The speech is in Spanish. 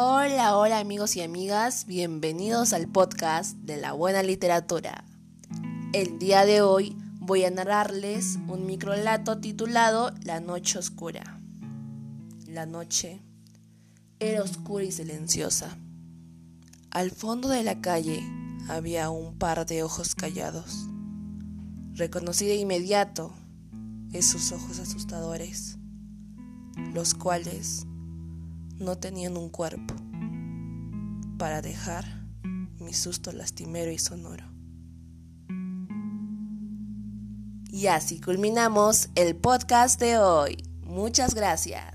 Hola, hola amigos y amigas, bienvenidos al podcast de la buena literatura. El día de hoy voy a narrarles un microlato titulado La noche oscura. La noche era oscura y silenciosa. Al fondo de la calle había un par de ojos callados. Reconocí de inmediato esos ojos asustadores, los cuales no tenían un cuerpo para dejar mi susto lastimero y sonoro. Y así culminamos el podcast de hoy. Muchas gracias.